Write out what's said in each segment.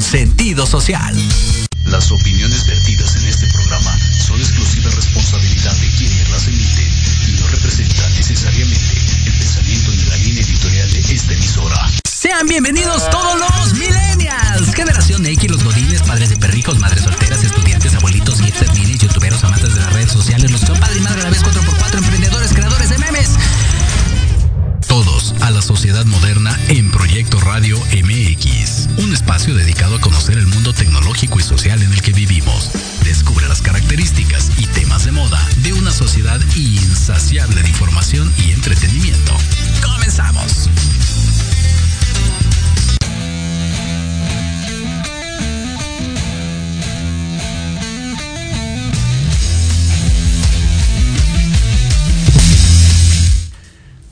sentido social.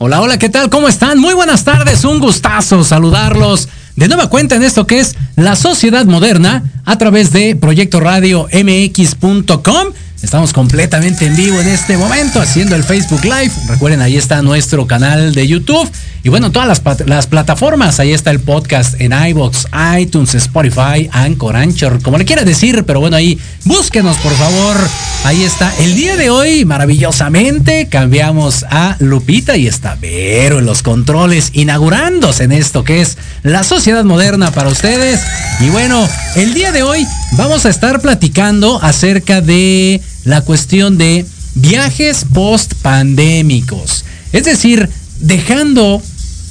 Hola, hola, ¿qué tal? ¿Cómo están? Muy buenas tardes, un gustazo saludarlos. De nueva cuenta en esto que es la sociedad moderna a través de proyecto radio mx.com Estamos completamente en vivo en este momento haciendo el Facebook Live. Recuerden, ahí está nuestro canal de YouTube. Y bueno, todas las, las plataformas. Ahí está el podcast en iBox, iTunes, Spotify, Anchor, Anchor, como le quiera decir. Pero bueno, ahí búsquenos, por favor. Ahí está. El día de hoy, maravillosamente, cambiamos a Lupita y está Vero en los controles, inaugurándose en esto que es la sociedad moderna para ustedes. Y bueno, el día de hoy vamos a estar platicando acerca de la cuestión de viajes post pandémicos. Es decir, dejando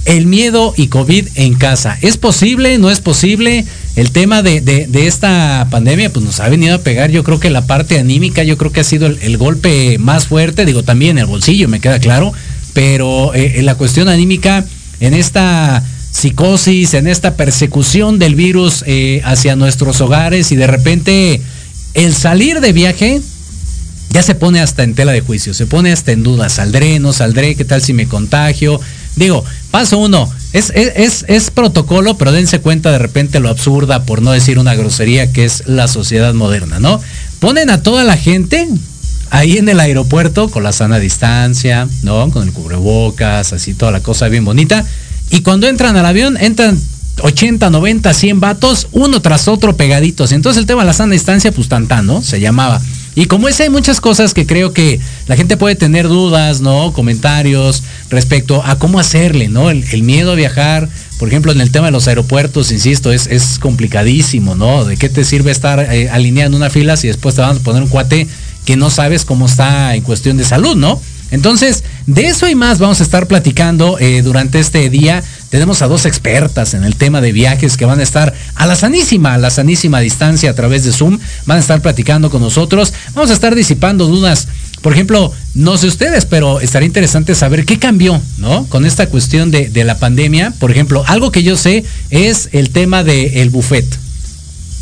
el miedo y COVID en casa. ¿Es posible? ¿No es posible? El tema de, de, esta pandemia pues nos ha venido a pegar, yo creo que la parte anímica, yo creo que ha sido el, golpe más fuerte, digo también el bolsillo, me queda claro, pero eh, eh, la cuestión anímica, en esta psicosis, en esta persecución del virus eh, hacia nuestros hogares y de repente el salir de viaje, ya se pone hasta en tela de juicio, se pone hasta en duda, saldré, no saldré, qué tal si me contagio. Digo, paso uno, es, es, es, protocolo, pero dense cuenta de repente lo absurda, por no decir una grosería, que es la sociedad moderna, ¿no? Ponen a toda la gente ahí en el aeropuerto con la sana distancia, ¿no? Con el cubrebocas, así toda la cosa bien bonita. Y cuando entran al avión, entran 80, 90, 100 vatos, uno tras otro pegaditos. Entonces el tema de la sana distancia, pues tantán, ¿no? Se llamaba. Y como ese hay muchas cosas que creo que la gente puede tener dudas, ¿no? Comentarios respecto a cómo hacerle, ¿no? El, miedo a viajar, por ejemplo, en el tema de los aeropuertos, insisto, es, es complicadísimo, ¿no? ¿De qué te sirve estar eh, alineado en una fila si después te van a poner un cuate que no sabes cómo está en cuestión de salud, ¿no? Entonces, de eso y más vamos a estar platicando eh, durante este día. Tenemos a dos expertas en el tema de viajes que van a estar a la sanísima, a la sanísima distancia a través de Zoom. Van a estar platicando con nosotros. Vamos a estar disipando dudas. Por ejemplo, no sé ustedes, pero estaría interesante saber qué cambió, ¿no? Con esta cuestión de, la pandemia. Por ejemplo, algo que yo sé es el tema del buffet.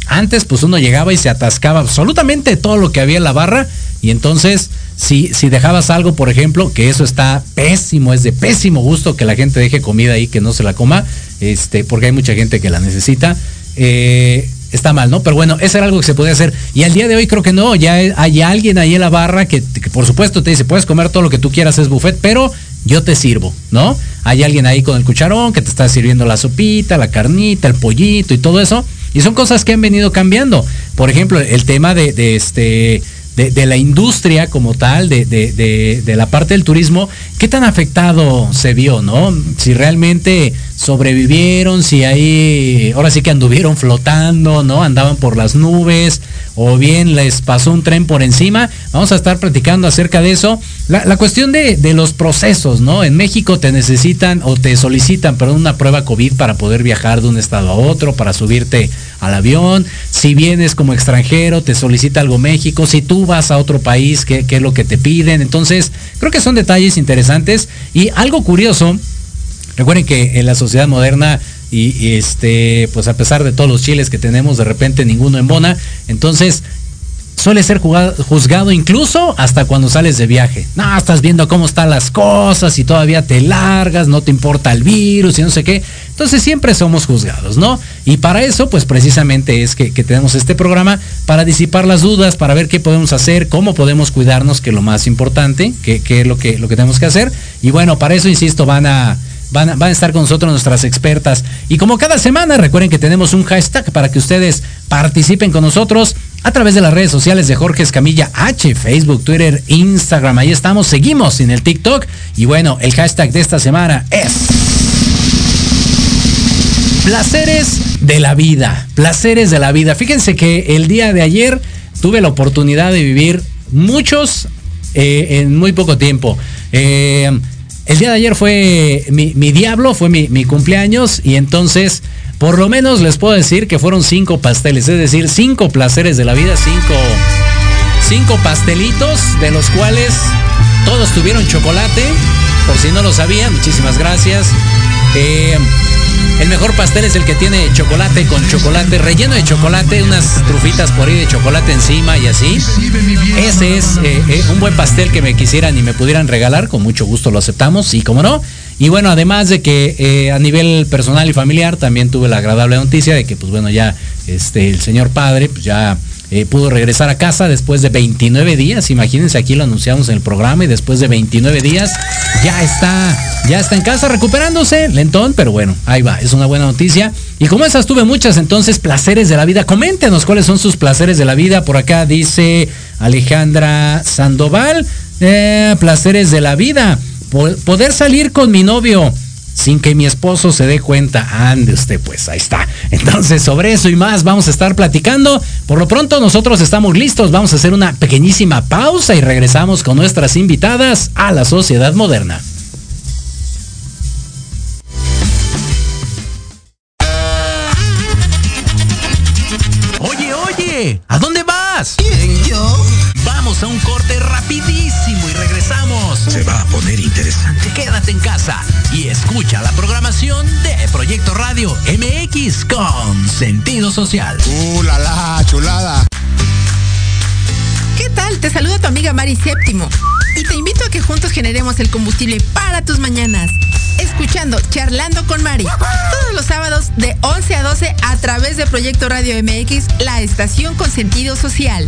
Antes, pues uno llegaba y se atascaba absolutamente todo lo que había en la barra. Y entonces si, si dejabas algo, por ejemplo, que eso está pésimo, es de pésimo gusto que la gente deje comida ahí, que no se la coma, este, porque hay mucha gente que la necesita. Eh, está mal, ¿no? Pero bueno, eso era algo que se podía hacer. Y al día de hoy creo que no, ya hay alguien ahí en la barra que, por supuesto te dice, puedes comer todo lo que tú quieras, es buffet, pero yo te sirvo, ¿no? Hay alguien ahí con el cucharón que te está sirviendo la sopita, la carnita, el pollito y todo eso. Y son cosas que han venido cambiando. Por ejemplo, el tema de este de, la industria como tal, de, de, la parte del turismo, ¿qué tan afectado se vio, no? Si realmente sobrevivieron, si ahí, ahora sí que anduvieron flotando, ¿no? Andaban por las nubes, o bien les pasó un tren por encima. Vamos a estar platicando acerca de eso. La, cuestión de, los procesos, ¿no? En México te necesitan o te solicitan, perdón, una prueba COVID para poder viajar de un estado a otro, para subirte al avión. Si vienes como extranjero, te solicita algo México. Si tú vas a otro país, ¿qué, qué es lo que te piden? Entonces, creo que son detalles interesantes. Y algo curioso, recuerden que en la sociedad moderna y, este, pues a pesar de todos los chiles que tenemos, de repente ninguno embona. Entonces, suele ser juzgado incluso hasta cuando sales de viaje. No, estás viendo cómo están las cosas y todavía te largas, no te importa el virus y no sé qué. Entonces siempre somos juzgados, ¿no? Y para eso, pues precisamente es que, tenemos este programa para disipar las dudas, para ver qué podemos hacer, cómo podemos cuidarnos, que es lo más importante, que, es lo que, lo que tenemos que hacer. Y bueno, para eso, insisto, van a Van a, estar con nosotros nuestras expertas. Y como cada semana, recuerden que tenemos un hashtag para que ustedes participen con nosotros a través de las redes sociales de Jorge Escamilla H, Facebook, Twitter, Instagram. Ahí estamos, seguimos en el TikTok. Y bueno, el hashtag de esta semana es... Placeres de la vida. Placeres de la vida. Fíjense que el día de ayer tuve la oportunidad de vivir muchos eh, en muy poco tiempo. Eh, el día de ayer fue mi, diablo, fue mi, cumpleaños y entonces por lo menos les puedo decir que fueron cinco pasteles, es decir, cinco placeres de la vida, cinco, cinco pastelitos de los cuales todos tuvieron chocolate, por si no lo sabían, muchísimas gracias. Eh, el mejor pastel es el que tiene chocolate con chocolate, relleno de chocolate, unas trufitas por ahí de chocolate encima y así. Ese es eh, eh, un buen pastel que me quisieran y me pudieran regalar, con mucho gusto lo aceptamos y como no. Y bueno, además de que eh, a nivel personal y familiar también tuve la agradable noticia de que pues bueno, ya este el señor padre pues ya eh, pudo regresar a casa después de 29 días. Imagínense, aquí lo anunciamos en el programa y después de 29 días ya está, ya está en casa recuperándose, lentón, pero bueno, ahí va, es una buena noticia. Y como esas tuve muchas, entonces, placeres de la vida. Coméntenos cuáles son sus placeres de la vida. Por acá dice Alejandra Sandoval, eh, placeres de la vida. Poder salir con mi novio sin que mi esposo se dé cuenta. Ande usted, pues ahí está. Entonces, sobre eso y más vamos a estar platicando. Por lo pronto, nosotros estamos listos. Vamos a hacer una pequeñísima pausa y regresamos con nuestras invitadas a la sociedad moderna. Oye, oye, ¿a dónde vas? ¿Quién, yo? Vamos a un corte regresamos. Se va a poner interesante. Quédate en casa y escucha la programación de Proyecto Radio MX con sentido social. ¡Uh, la, la chulada! ¿Qué tal? Te saluda tu amiga Mari Séptimo y te invito a que juntos generemos el combustible para tus mañanas. escuchando Charlando con Mari. Todos los sábados de 11 a 12 a través de Proyecto Radio MX, la estación con sentido social.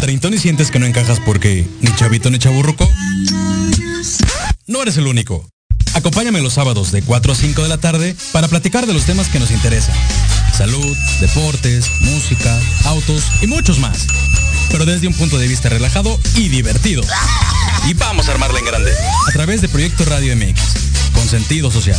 Treintón y sientes que no encajas porque ni chavito ni chaburruco. No eres el único. Acompáñame los sábados de 4 a 5 de la tarde para platicar de los temas que nos interesan. Salud, deportes, música, autos y muchos más. Pero desde un punto de vista relajado y divertido. Y vamos a armarla en grande. A través de Proyecto Radio MX, con sentido social.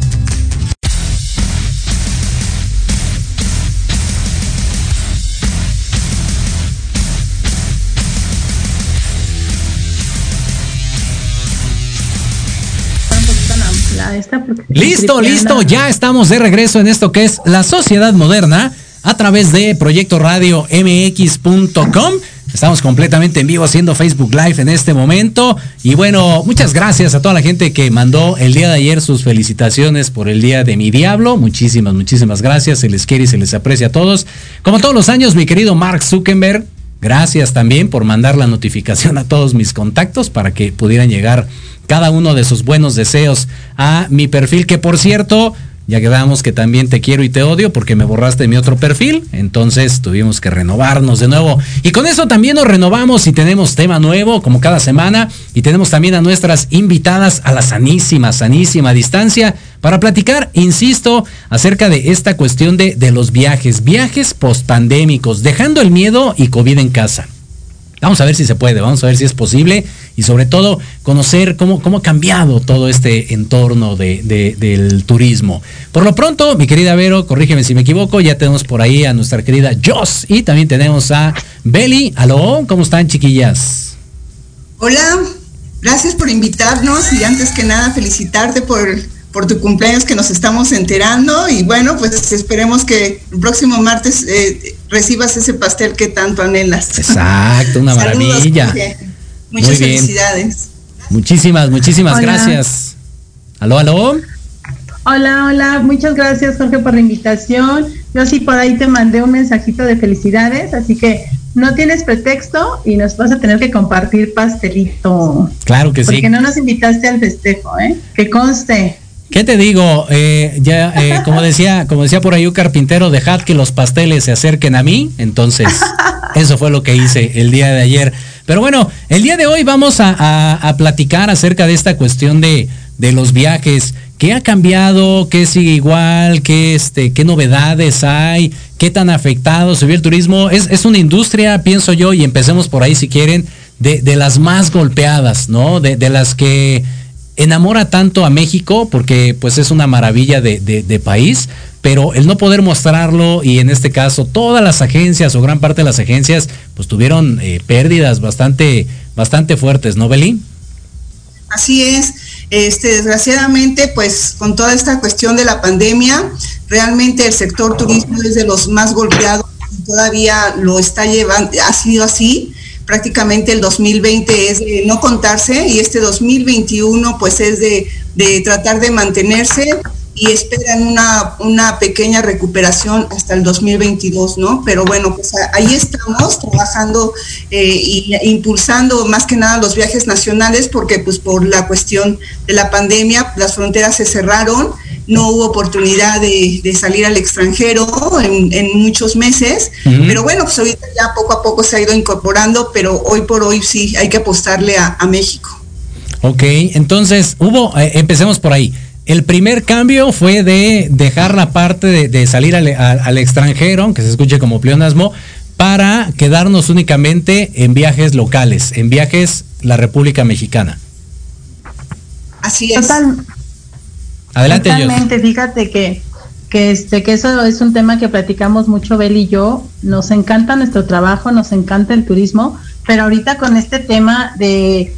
Listo, listo, ya estamos de regreso en esto que es la sociedad moderna a través de Proyecto Radio MX.com. Estamos completamente en vivo haciendo Facebook Live en este momento. Y bueno, muchas gracias a toda la gente que mandó el día de ayer sus felicitaciones por el día de mi diablo. Muchísimas, muchísimas gracias. Se les quiere y se les aprecia a todos. Como todos los años, mi querido Mark Zuckerberg, gracias también por mandar la notificación a todos mis contactos para que pudieran llegar cada uno de sus buenos deseos a mi perfil, que por cierto, ya quedamos que también te quiero y te odio porque me borraste mi otro perfil, entonces tuvimos que renovarnos de nuevo. Y con eso también nos renovamos y tenemos tema nuevo como cada semana y tenemos también a nuestras invitadas a la sanísima, sanísima distancia para platicar, insisto, acerca de esta cuestión de, de los viajes, viajes post-pandémicos, dejando el miedo y COVID en casa. Vamos a ver si se puede, vamos a ver si es posible y sobre todo conocer cómo, cómo ha cambiado todo este entorno de, de, del turismo. Por lo pronto, mi querida Vero, corrígeme si me equivoco, ya tenemos por ahí a nuestra querida Joss y también tenemos a Beli. Aló, ¿cómo están chiquillas? Hola, gracias por invitarnos y antes que nada felicitarte por por tu cumpleaños que nos estamos enterando y bueno, pues esperemos que el próximo martes eh, recibas ese pastel que tanto anhelas. Exacto, una maravilla. Muchas felicidades. Muchísimas, muchísimas hola. gracias. Aló, aló. Hola, hola, muchas gracias Jorge por la invitación. Yo sí por ahí te mandé un mensajito de felicidades, así que no tienes pretexto y nos vas a tener que compartir pastelito. Claro que porque sí. Porque no nos invitaste al festejo, ¿eh? Que conste. ¿Qué te digo? Eh, ya, eh, como decía, como decía por ahí un carpintero, dejad que los pasteles se acerquen a mí. Entonces, eso fue lo que hice el día de ayer. Pero bueno, el día de hoy vamos a, a, a platicar acerca de esta cuestión de, de, los viajes. ¿Qué ha cambiado? ¿Qué sigue igual? ¿Qué, este, qué novedades hay? ¿Qué tan afectado se vio el turismo? Es, es una industria, pienso yo, y empecemos por ahí si quieren, de, de las más golpeadas, ¿no? De, de las que enamora tanto a México porque pues es una maravilla de, de, país, pero el no poder mostrarlo y en este caso todas las agencias o gran parte de las agencias pues tuvieron eh, pérdidas bastante, bastante fuertes, ¿no, Belín? Así es. Este, desgraciadamente, pues con toda esta cuestión de la pandemia, realmente el sector turismo es de los más golpeados y todavía lo está llevando, ha sido así prácticamente el 2020 es de no contarse y este 2021 pues es de, de tratar de mantenerse y esperan una, una, pequeña recuperación hasta el 2022, ¿no? Pero bueno, pues ahí estamos trabajando y impulsando más que nada los viajes nacionales porque pues por la cuestión de la pandemia las fronteras se cerraron no hubo oportunidad de, salir al extranjero en, muchos meses, pero bueno, pues ahorita ya poco a poco se ha ido incorporando, pero hoy por hoy sí hay que apostarle a, México. Ok, entonces hubo, eh, empecemos por ahí. El primer cambio fue de dejar la parte de, salir al, extranjero, aunque se escuche como pleonasmo, para quedarnos únicamente en viajes locales, en viajes la República Mexicana. Así es. Adelante, Totalmente, fíjate que, que, este, que eso es un tema que platicamos mucho Bel y yo. Nos encanta nuestro trabajo, nos encanta el turismo, pero ahorita con este tema de,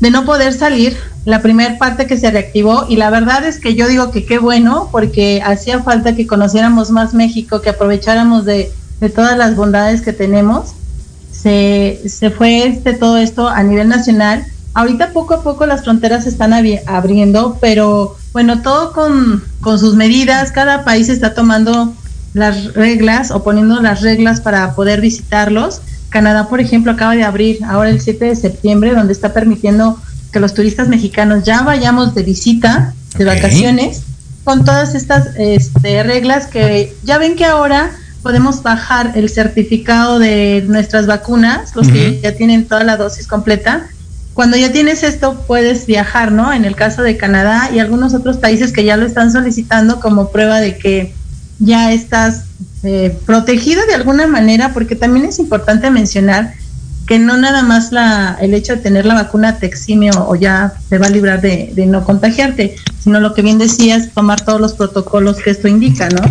de no poder salir, la primera parte que se reactivó, y la verdad es que yo digo que qué bueno, porque hacía falta que conociéramos más México, que aprovecháramos de, de todas las bondades que tenemos. Se, se fue este, todo esto a nivel nacional Ahorita poco a poco las fronteras se están abriendo, pero bueno, todo con, sus medidas, cada país está tomando las reglas o poniendo las reglas para poder visitarlos. Canadá, por ejemplo, acaba de abrir ahora el 7 de septiembre, donde está permitiendo que los turistas mexicanos ya vayamos de visita, de vacaciones, con todas estas este, reglas que ya ven que ahora podemos bajar el certificado de nuestras vacunas, los que ya tienen toda la dosis completa, cuando ya tienes esto puedes viajar, ¿no? En el caso de Canadá y algunos otros países que ya lo están solicitando como prueba de que ya estás eh, protegido de alguna manera, porque también es importante mencionar que no nada más la, el hecho de tener la vacuna te exime o, ya te va a librar de, de, no contagiarte, sino lo que bien decías, tomar todos los protocolos que esto indica, ¿no?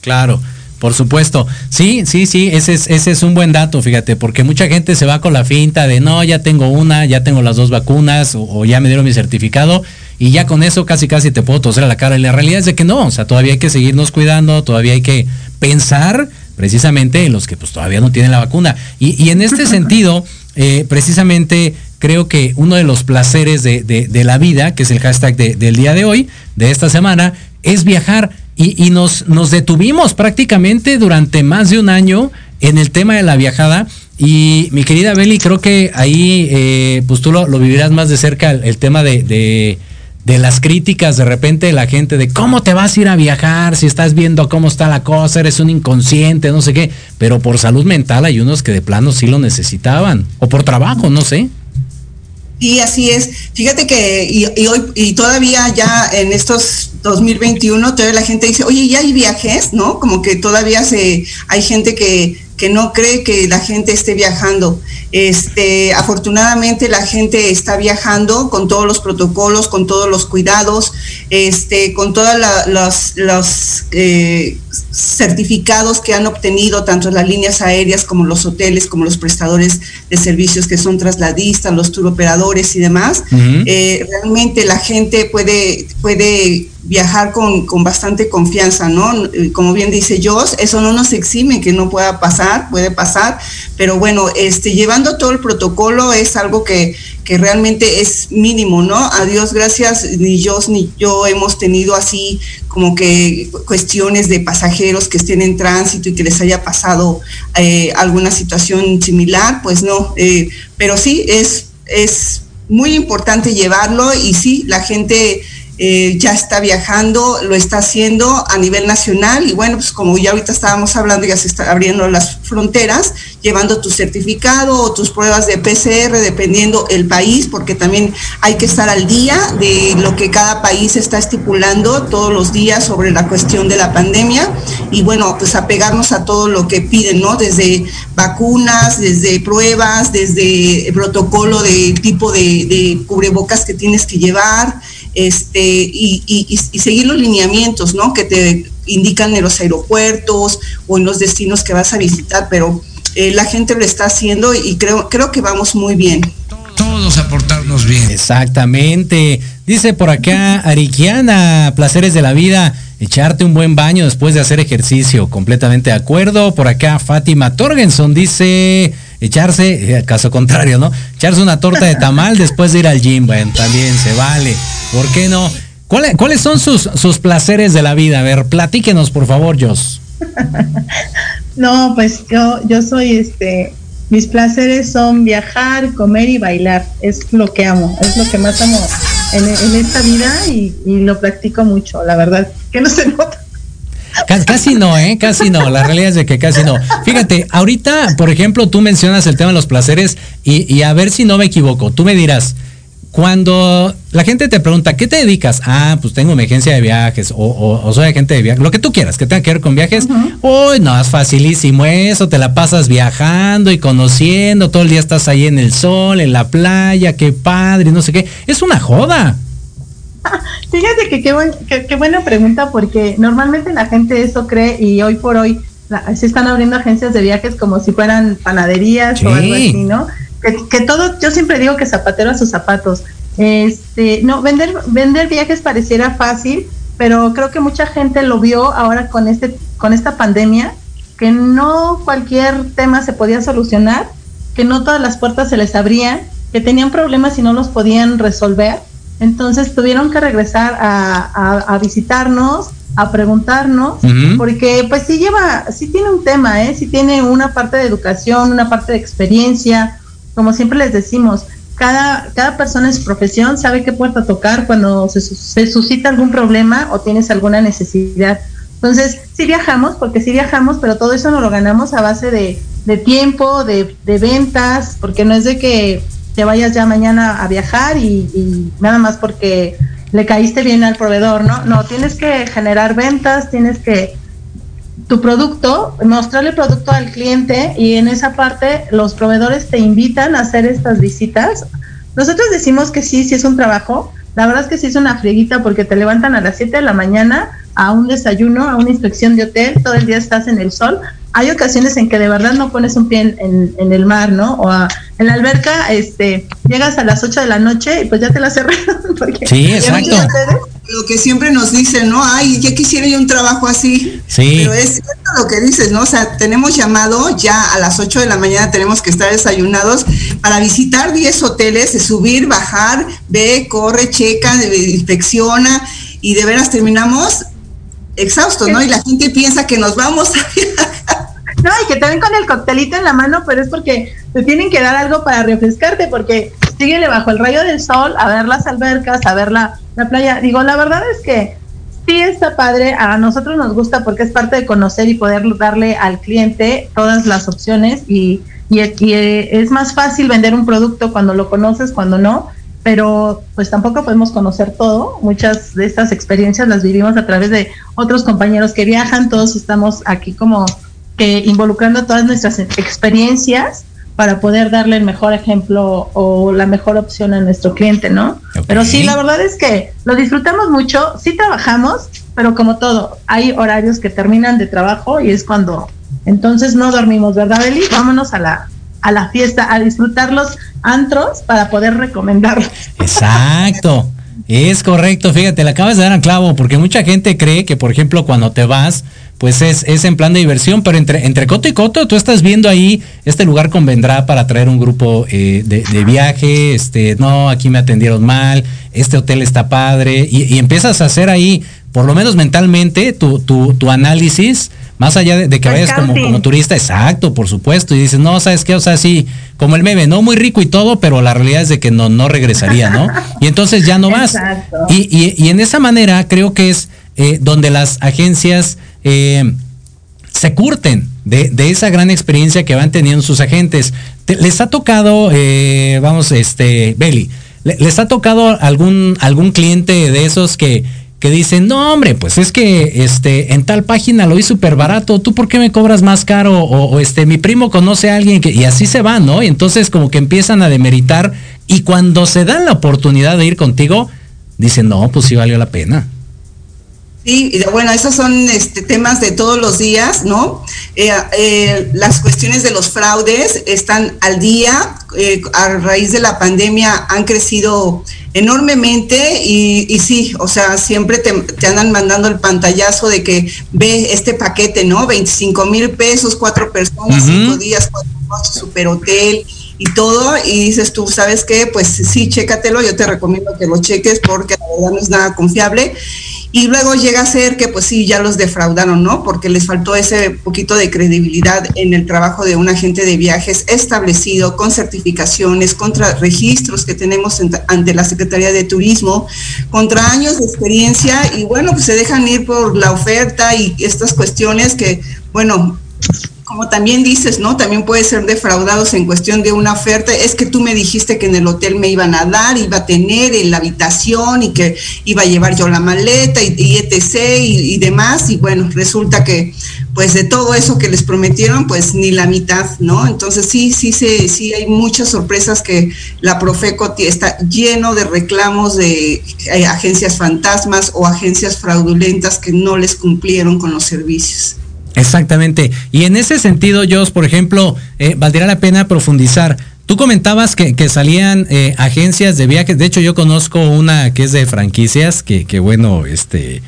Claro. Por supuesto. Sí, sí, sí, ese es, ese es un buen dato, fíjate, porque mucha gente se va con la finta de no, ya tengo una, ya tengo las dos vacunas o, ya me dieron mi certificado y ya con eso casi casi te puedo toser a la cara. Y la realidad es de que no, o sea, todavía hay que seguirnos cuidando, todavía hay que pensar precisamente en los que pues todavía no tienen la vacuna. Y, en este sentido, eh, precisamente creo que uno de los placeres de, la vida, que es el hashtag del día de hoy, de esta semana, es viajar y, nos, nos detuvimos prácticamente durante más de un año en el tema de la viajada. Y mi querida Beli, creo que ahí eh, pues tú lo, vivirás más de cerca el, tema de, de, las críticas de repente de la gente de cómo te vas a ir a viajar si estás viendo cómo está la cosa, eres un inconsciente, no sé qué. Pero por salud mental hay unos que de plano sí lo necesitaban. O por trabajo, no sé. Y así es. Fíjate que y, hoy y todavía ya en estos 2021 todavía la gente dice, oye, ya hay viajes, ¿no? Como que todavía se hay gente que que no cree que la gente esté viajando. Este, afortunadamente la gente está viajando con todos los protocolos, con todos los cuidados, este, con todos los, eh, certificados que han obtenido tanto las líneas aéreas como los hoteles, como los prestadores de servicios que son trasladistas, los turoperadores y demás. Eh, realmente la gente puede, puede viajar con, con, bastante confianza, ¿no? Eh, como bien dice Joss, eso no nos exime que no pueda pasar, puede pasar, pero bueno, este, todo el protocolo es algo que, que realmente es mínimo, ¿no? A Dios gracias, ni Joss ni yo hemos tenido así como que cuestiones de pasajeros que estén en tránsito y que les haya pasado eh, alguna situación similar, pues no, eh, pero sí es, es muy importante llevarlo y sí, la gente eh, ya está viajando, lo está haciendo a nivel nacional y bueno, pues como ya ahorita estábamos hablando, ya se están abriendo las fronteras, llevando tu certificado o tus pruebas de PCR, dependiendo el país, porque también hay que estar al día de lo que cada país está estipulando todos los días sobre la cuestión de la pandemia y bueno, pues apegarnos a todo lo que piden, ¿no? Desde vacunas, desde pruebas, desde protocolo de tipo de cubrebocas que tienes que llevar, este, y, seguir los lineamientos, ¿no? Que te indican en los aeropuertos o en los destinos que vas a visitar, pero eh, la gente lo está haciendo y creo, creo que vamos muy bien. Todos aportarnos bien. Exactamente. Dice por acá Ariquiana, placeres de la vida, echarte un buen baño después de hacer ejercicio. Completamente de acuerdo. Por acá Fátima Torgenson dice echarse, eh, caso contrario, ¿no? Echarse una torta de tamal después de ir al gym, bueno, también se vale. ¿Por qué no? ¿Cuáles, son sus, sus placeres de la vida? A ver, platíquenos, por favor, Jos. no, pues yo, yo soy este, mis placeres son viajar, comer y bailar. Es lo que amo, es lo que más amo en, en esta vida y, y lo practico mucho, la verdad, que no se nota. Casi no, ¿eh? Casi no. La realidad es de que casi no. Fíjate, ahorita, por ejemplo, tú mencionas el tema de los placeres y, y a ver si no me equivoco. Tú me dirás, cuando la gente te pregunta, ¿qué te dedicas? Ah, pues tengo emergencia de viajes o, o, o, soy agente de viajes, lo que tú quieras, que tenga que ver con viajes. Uy, no, es facilísimo eso, te la pasas viajando y conociendo, todo el día estás ahí en el sol, en la playa, qué padre, no sé qué. Es una joda. Fíjate que qué, buen, qué, buena pregunta porque normalmente la gente eso cree y hoy por hoy la, se están abriendo agencias de viajes como si fueran panaderías sí. o algo así, ¿no? Que, que, todo, yo siempre digo que zapatero a sus zapatos. Este, no, vender, vender viajes pareciera fácil, pero creo que mucha gente lo vio ahora con este, con esta pandemia, que no cualquier tema se podía solucionar, que no todas las puertas se les abrían, que tenían problemas y no los podían resolver entonces tuvieron que regresar a, a, a visitarnos, a preguntarnos, uh -huh. porque pues sí lleva, sí tiene un tema, ¿eh? sí tiene una parte de educación, una parte de experiencia, como siempre les decimos, cada, cada persona en su profesión sabe qué puerta tocar cuando se, se suscita algún problema o tienes alguna necesidad. Entonces, sí viajamos, porque sí viajamos, pero todo eso no lo ganamos a base de, de tiempo, de, de ventas, porque no es de que te vayas ya mañana a viajar y, nada más porque le caíste bien al proveedor, ¿no? No, tienes que generar ventas, tienes que tu producto, mostrarle el producto al cliente y en esa parte los proveedores te invitan a hacer estas visitas. Nosotros decimos que sí, sí es un trabajo. La verdad es que sí es una frieguita porque te levantan a las 7 de la mañana a un desayuno, a una inspección de hotel, todo el día estás en el sol, hay ocasiones en que de verdad no pones un pie en, en, en el mar, ¿no? O a, en la alberca, este, llegas a las 8 de la noche y pues ya te la cerraron. Porque sí, exacto. Lo que siempre nos dicen, ¿no? Ay, ya quisiera yo un trabajo así. Sí. Pero es cierto lo que dices, ¿no? O sea, tenemos llamado ya a las 8 de la mañana, tenemos que estar desayunados para visitar 10 hoteles, subir, bajar, ve, corre, checa, inspecciona y de veras terminamos exhaustos, ¿no? Y la gente piensa que nos vamos a no, y que también con el coctelito en la mano, pero es porque te tienen que dar algo para refrescarte, porque síguele bajo el rayo del sol a ver las albercas, a ver la, la playa. Digo, la verdad es que sí está padre, a nosotros nos gusta porque es parte de conocer y poder darle al cliente todas las opciones y, y es más fácil vender un producto cuando lo conoces, cuando no, pero pues tampoco podemos conocer todo. Muchas de estas experiencias las vivimos a través de otros compañeros que viajan, todos estamos aquí como que involucrando todas nuestras experiencias para poder darle el mejor ejemplo o la mejor opción a nuestro cliente, ¿no? Okay. Pero sí, la verdad es que lo disfrutamos mucho, sí trabajamos, pero como todo, hay horarios que terminan de trabajo y es cuando entonces no dormimos, ¿verdad, Eli? Vámonos a la a la fiesta, a disfrutar los antros para poder recomendarlos. Exacto. Es correcto, fíjate, le acabas de dar a clavo, porque mucha gente cree que, por ejemplo, cuando te vas, pues es, es en plan de diversión, pero entre, entre coto y coto, tú estás viendo ahí, este lugar convendrá para traer un grupo eh, de, de, viaje, este, no, aquí me atendieron mal, este hotel está padre, y, y empiezas a hacer ahí, por lo menos mentalmente, tu, tu, tu análisis, más allá de, de que vayas como, como, turista, exacto, por supuesto, y dices, no, ¿sabes qué? O sea, sí, como el meme, no muy rico y todo, pero la realidad es de que no, no regresaría, ¿no? Y entonces ya no vas. Y, y, y, en esa manera creo que es eh, donde las agencias eh, se curten de, de, esa gran experiencia que van teniendo sus agentes. Te, les ha tocado, eh, vamos, este, Beli, les ha tocado algún, algún cliente de esos que que dicen, no hombre, pues es que este en tal página lo hice súper barato, ¿tú por qué me cobras más caro? O, este, mi primo conoce a alguien y así se va, ¿no? Y entonces como que empiezan a demeritar y cuando se dan la oportunidad de ir contigo, dicen, no, pues sí valió la pena. Sí, bueno, esos son este, temas de todos los días, ¿no? Eh, eh, las cuestiones de los fraudes están al día, eh, a raíz de la pandemia han crecido enormemente y, y sí, o sea, siempre te, te, andan mandando el pantallazo de que ve este paquete, ¿no? 25 mil pesos, cuatro personas, uh -huh. cinco días, cuatro noches, super hotel y todo, y dices tú, ¿sabes qué? Pues sí, chécatelo, yo te recomiendo que lo cheques porque la verdad no es nada confiable. Y luego llega a ser que pues sí, ya los defraudaron, ¿no? Porque les faltó ese poquito de credibilidad en el trabajo de un agente de viajes establecido con certificaciones, contra registros que tenemos ante la Secretaría de Turismo, contra años de experiencia y bueno, pues se dejan ir por la oferta y estas cuestiones que, bueno, como también dices, ¿no? También puede ser defraudados en cuestión de una oferta. Es que tú me dijiste que en el hotel me iban a dar, iba a tener en la habitación y que iba a llevar yo la maleta y, etc. Y, demás. Y bueno, resulta que pues de todo eso que les prometieron, pues ni la mitad, ¿no? Entonces sí, sí, sí, sí hay muchas sorpresas que la Profeco está lleno de reclamos de eh, agencias fantasmas o agencias fraudulentas que no les cumplieron con los servicios. Exactamente. Y en ese sentido, Jos, por ejemplo, eh, valdría la pena profundizar. Tú comentabas que, salían eh, agencias de viajes. De hecho, yo conozco una que es de franquicias, que, que bueno, este,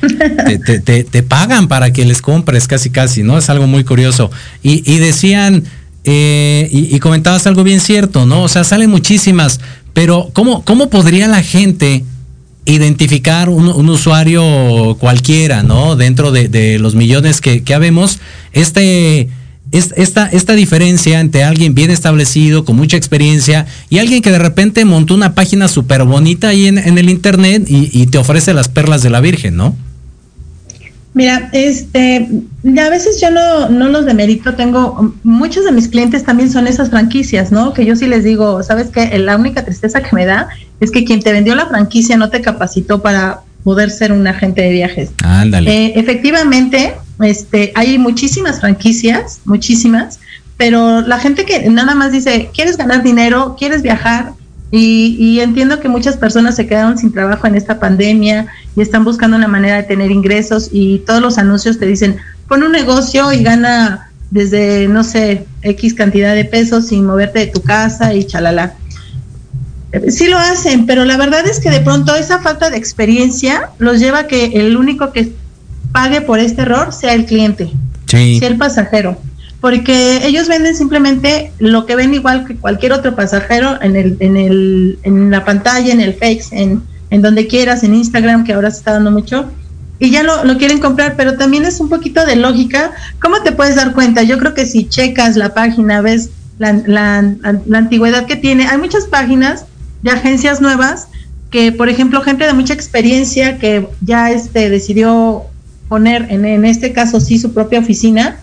te, pagan para que les compres casi casi, ¿no? Es algo muy curioso. Y, y decían, eh, y, y, comentabas algo bien cierto, ¿no? O sea, salen muchísimas, pero ¿cómo, cómo podría la gente identificar un, usuario cualquiera, ¿no? Dentro de, los millones que, que habemos, este, esta, esta diferencia entre alguien bien establecido, con mucha experiencia, y alguien que de repente montó una página súper bonita ahí en, el internet y, y, te ofrece las perlas de la Virgen, ¿no? Mira, este, a veces yo no, no los demerito, tengo, muchos de mis clientes también son esas franquicias, ¿no? Que yo sí les digo, ¿sabes qué? La única tristeza que me da es que quien te vendió la franquicia no te capacitó para poder ser un agente de viajes. Ándale. Eh, efectivamente, este, hay muchísimas franquicias, muchísimas, pero la gente que nada más dice, ¿quieres ganar dinero? ¿Quieres viajar? Y, entiendo que muchas personas se quedaron sin trabajo en esta pandemia y están buscando una manera de tener ingresos y todos los anuncios te dicen, pon un negocio y gana desde, no sé, X cantidad de pesos sin moverte de tu casa y chalala. Sí lo hacen, pero la verdad es que de pronto esa falta de experiencia los lleva a que el único que pague por este error sea el cliente, sea el pasajero porque ellos venden simplemente lo que ven igual que cualquier otro pasajero en el en el en la pantalla, en el Face, en, en donde quieras, en Instagram, que ahora se está dando mucho, y ya lo, lo, quieren comprar, pero también es un poquito de lógica. ¿Cómo te puedes dar cuenta? Yo creo que si checas la página, ves la, la, la antigüedad que tiene, hay muchas páginas de agencias nuevas que, por ejemplo, gente de mucha experiencia que ya este, decidió poner, en, en este caso sí, su propia oficina,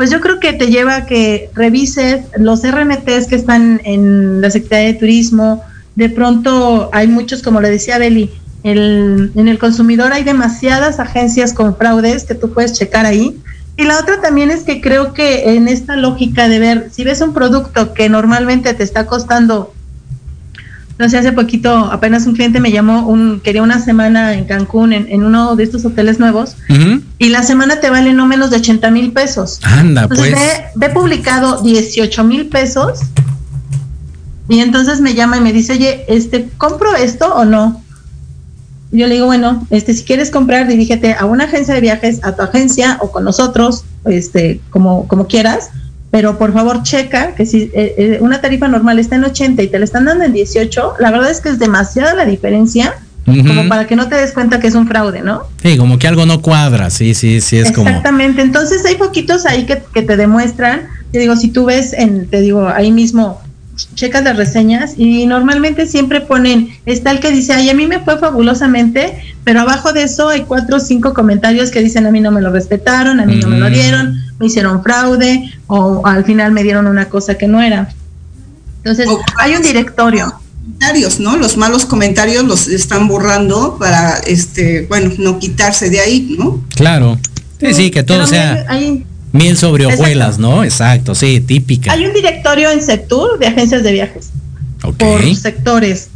pues yo creo que te lleva a que revises los RNTs que están en la Secretaría de Turismo. De pronto hay muchos, como le decía Beli, el, en el consumidor hay demasiadas agencias con fraudes que tú puedes checar ahí. Y la otra también es que creo que en esta lógica de ver, si ves un producto que normalmente te está costando no sé, hace poquito apenas un cliente me llamó, un, quería una semana en Cancún, en, uno de estos hoteles nuevos, y la semana te vale no menos de 80 mil pesos. Anda, pues. Ve, ve, publicado 18 mil pesos, y entonces me llama y me dice, oye, este, ¿compro esto o no? Yo le digo, bueno, este, si quieres comprar, dirígete a una agencia de viajes, a tu agencia o con nosotros, este, como, como quieras pero por favor checa que si eh, eh, una tarifa normal está en 80 y te la están dando en 18, la verdad es que es demasiada la diferencia como para que no te des cuenta que es un fraude, ¿no? Sí, como que algo no cuadra, sí, sí, sí, es como... Exactamente, entonces hay poquitos ahí que, que te demuestran, te digo, si tú ves, en, te digo, ahí mismo checas las reseñas y normalmente siempre ponen, está el que dice, ay, a mí me fue fabulosamente, pero abajo de eso hay cuatro o cinco comentarios que dicen, a mí no me lo respetaron, a mí no me lo dieron, me hicieron fraude o al final me dieron una cosa que no era. Entonces, hay un directorio. Comentarios, ¿no? Los malos comentarios los están borrando para, este, bueno, no quitarse de ahí, ¿no? Claro. Sí, sí, que todo sea... Miel sobre hojuelas, ¿no? Exacto, sí, típica. Hay un directorio en Sectur de agencias de viajes. Por sectores.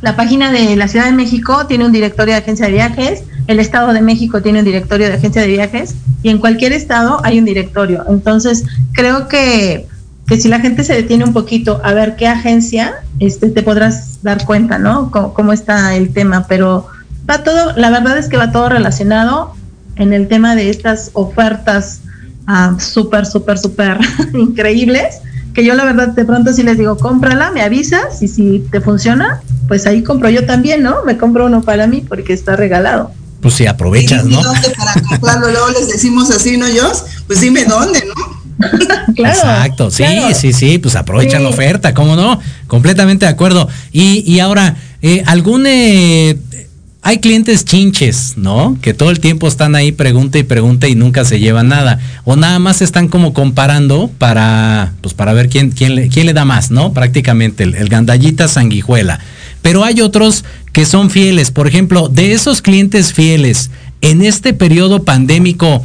La página de la Ciudad de México tiene un directorio de agencia de viajes, el Estado de México tiene un directorio de agencia de viajes y en cualquier estado hay un directorio. Entonces, creo que, que si la gente se detiene un poquito a ver qué agencia, este, te podrás dar cuenta, ¿no? cómo está el tema, pero va todo, la verdad es que va todo relacionado en el tema de estas ofertas uh, súper, súper, súper increíbles, que yo la verdad de pronto si les digo, cómprala, me avisas y si te funciona, pues ahí compro yo también, ¿no? Me compro uno para mí porque está regalado. Pues sí, aprovechas, ¿no? dónde para comprarlo? Luego les decimos así, ¿no, yo? Pues dime dónde, ¿no? claro, Exacto, sí, sí, sí, pues aprovecha la oferta, ¿cómo no? Completamente de acuerdo. Y, y ahora, eh, ¿algún eh, hay clientes chinches, ¿no? Que todo el tiempo están ahí, pregunta y pregunta y nunca se llevan nada. O nada más están como comparando para, pues para ver quién, quién, le, quién le da más, ¿no? Prácticamente, el, gandallita sanguijuela. Pero hay otros que son fieles. Por ejemplo, de esos clientes fieles, en este periodo pandémico,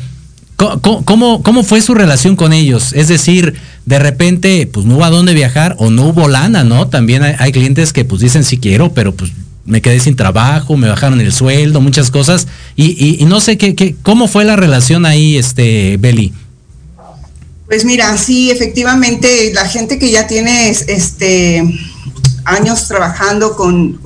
¿cómo, cómo, fue su relación con ellos? Es decir, de repente, pues no hubo a dónde viajar o no hubo lana, ¿no? También hay, clientes que pues dicen sí quiero, pero pues me quedé sin trabajo, me bajaron el sueldo, muchas cosas. Y, no sé qué, qué, cómo fue la relación ahí, este, Beli. Pues mira, sí, efectivamente, la gente que ya tiene este años trabajando con,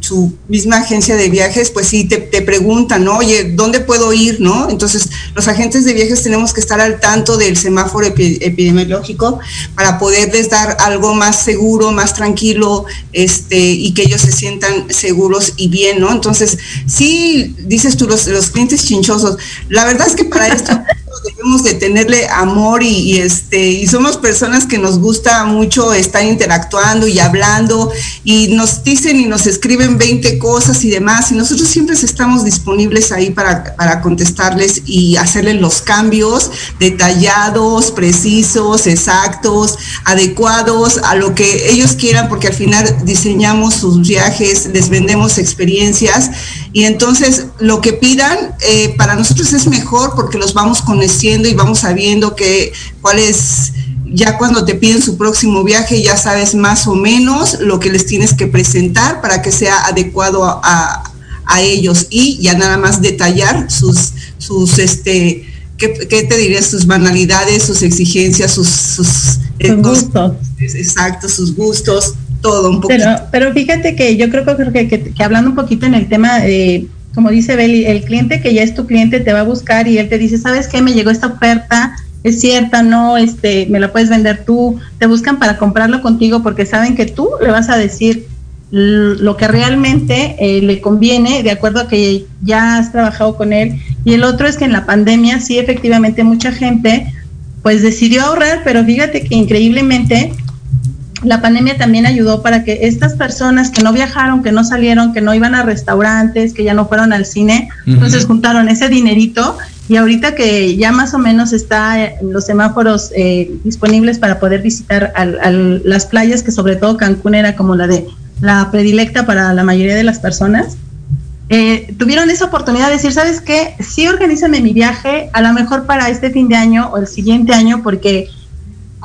su misma agencia de viajes, pues sí, te, preguntan, ¿no? Oye, ¿dónde puedo ir, no? Entonces, los agentes de viajes tenemos que estar al tanto del semáforo epidemiológico para poderles dar algo más seguro, más tranquilo, este, y que ellos se sientan seguros y bien, ¿no? Entonces, sí, dices tú, los, los clientes chinchosos, la verdad es que para esto debemos de tenerle amor y, este y somos personas que nos gusta mucho estar interactuando y hablando y nos dicen y nos escriben 20 cosas y demás y nosotros siempre estamos disponibles ahí para, para contestarles y hacerles los cambios detallados, precisos, exactos, adecuados a lo que ellos quieran porque al final diseñamos sus viajes, les vendemos experiencias y entonces lo que pidan eh, para nosotros es mejor porque los vamos conociendo y vamos sabiendo que cuál es, ya cuando te piden su próximo viaje ya sabes más o menos lo que les tienes que presentar para que sea adecuado a, ellos y ya nada más detallar sus, sus este, ¿qué, te diría? Sus banalidades, sus exigencias, sus, sus, eh, gustos. Exacto, sus gustos todo un poquito. Pero, fíjate que yo creo, que, que, hablando un poquito en el tema de, como dice Beli, el cliente que ya es tu cliente te va a buscar y él te dice, ¿sabes qué? Me llegó esta oferta, es cierta, no, este, me la puedes vender tú, te buscan para comprarlo contigo porque saben que tú le vas a decir lo que realmente eh, le conviene de acuerdo a que ya has trabajado con él. Y el otro es que en la pandemia sí efectivamente mucha gente pues decidió ahorrar, pero fíjate que increíblemente la pandemia también ayudó para que estas personas que no viajaron, que no salieron, que no iban a restaurantes, que ya no fueron al cine, entonces juntaron ese dinerito y ahorita que ya más o menos está en los semáforos eh, disponibles para poder visitar las playas, que sobre todo Cancún era como la de la predilecta para la mayoría de las personas, eh, tuvieron esa oportunidad de decir, ¿sabes qué? Sí, organízame mi viaje, a lo mejor para este fin de año o el siguiente año, porque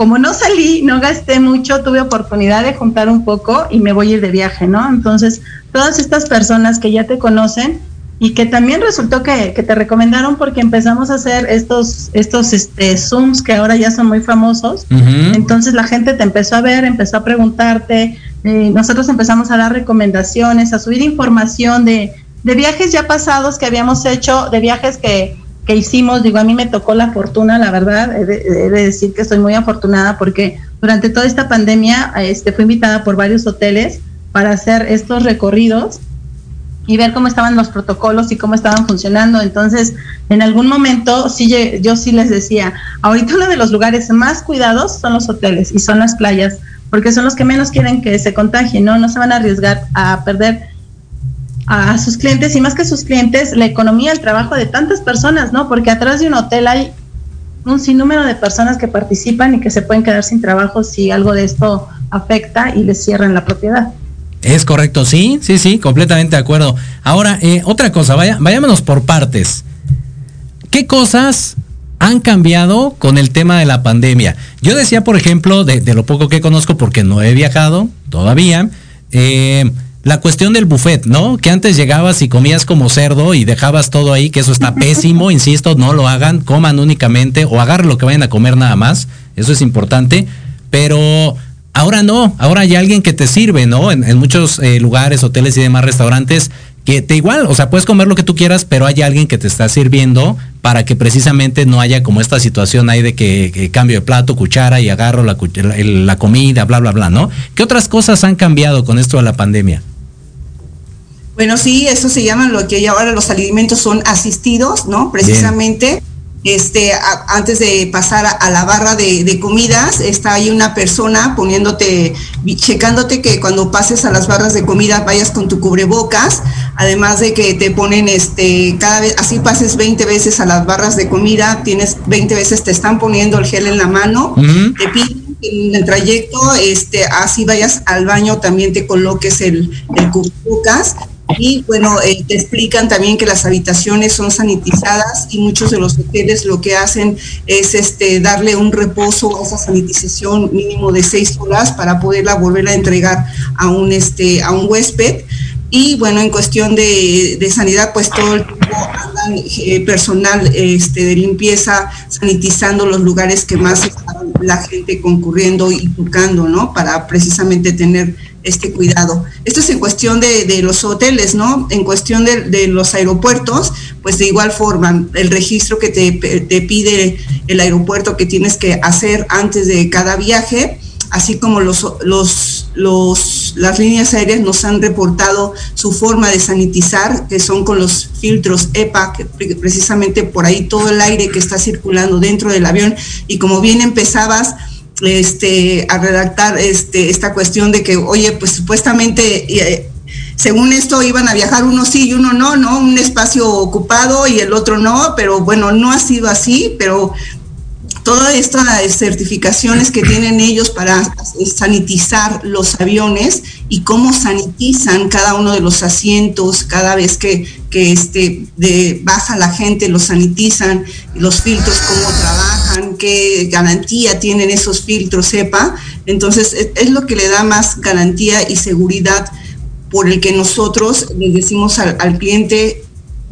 como no salí, no gasté mucho, tuve oportunidad de juntar un poco y me voy a ir de viaje, ¿no? Entonces, todas estas personas que ya te conocen y que también resultó que, te recomendaron porque empezamos a hacer estos, estos este, Zooms que ahora ya son muy famosos. Entonces la gente te empezó a ver, empezó a preguntarte, eh, nosotros empezamos a dar recomendaciones, a subir información de, de viajes ya pasados que habíamos hecho, de viajes que, que hicimos, digo, a mí me tocó la fortuna, la verdad, he de, decir que estoy muy afortunada porque durante toda esta pandemia este, fui invitada por varios hoteles para hacer estos recorridos y ver cómo estaban los protocolos y cómo estaban funcionando. Entonces, en algún momento, sí, yo sí les decía, ahorita uno de los lugares más cuidados son los hoteles y son las playas, porque son los que menos quieren que se contagien, ¿no? No se van a arriesgar a perder a sus clientes y más que sus clientes, la economía, el trabajo de tantas personas, ¿no? Porque atrás de un hotel hay un sinnúmero de personas que participan y que se pueden quedar sin trabajo si algo de esto afecta y les cierran la propiedad. Es correcto, sí, sí, sí, completamente de acuerdo. Ahora, eh, otra cosa, vaya, vayámonos por partes. ¿Qué cosas han cambiado con el tema de la pandemia? Yo decía, por ejemplo, de, de lo poco que conozco, porque no he viajado todavía, eh, la cuestión del buffet, ¿no? Que antes llegabas y comías como cerdo y dejabas todo ahí, que eso está pésimo, insisto, no lo hagan, coman únicamente o agarren lo que vayan a comer nada más, eso es importante, pero ahora no, ahora hay alguien que te sirve, ¿no? En, muchos eh, lugares, hoteles y demás restaurantes, que te igual, o sea, puedes comer lo que tú quieras, pero hay alguien que te está sirviendo para que precisamente no haya como esta situación ahí de que, cambio de plato, cuchara y agarro la, la comida, bla, bla, bla, ¿no? ¿Qué otras cosas han cambiado con esto de la pandemia? Bueno, sí, eso se llama lo que ahora los alimentos son asistidos, ¿no? Precisamente este, antes de pasar a, la barra de, comidas, está ahí una persona poniéndote, checándote que cuando pases a las barras de comida vayas con tu cubrebocas, además de que te ponen, este, cada vez, así pases 20 veces a las barras de comida, tienes 20 veces te están poniendo el gel en la mano, te piden en el trayecto, este, así vayas al baño, también te coloques el, el cubrebocas y bueno, eh, te explican también que las habitaciones son sanitizadas y muchos de los hoteles lo que hacen es este, darle un reposo a esa sanitización mínimo de seis horas para poderla volver a entregar a un, este, a un huésped. Y bueno, en cuestión de, sanidad, pues todo el tiempo andan eh, personal este, de limpieza sanitizando los lugares que más está la gente concurriendo y tocando, ¿no? Para precisamente tener este cuidado. Esto es en cuestión de, los hoteles, ¿no? En cuestión de, los aeropuertos, pues de igual forma, el registro que te, te, pide el aeropuerto que tienes que hacer antes de cada viaje, así como los, los, los, las líneas aéreas nos han reportado su forma de sanitizar, que son con los filtros EPA, que precisamente por ahí todo el aire que está circulando dentro del avión, y como bien empezabas, este, a redactar este, esta cuestión de que, oye, pues supuestamente, eh, según esto iban a viajar uno sí y uno no, ¿no? Un espacio ocupado y el otro no, pero bueno, no ha sido así, pero todas estas certificaciones que tienen ellos para sanitizar los aviones y cómo sanitizan cada uno de los asientos cada vez que, que este, baja la gente, los sanitizan, los filtros, cómo trabajan, qué garantía tienen esos filtros, sepa. Entonces, es, lo que le da más garantía y seguridad por el que nosotros le decimos al, cliente,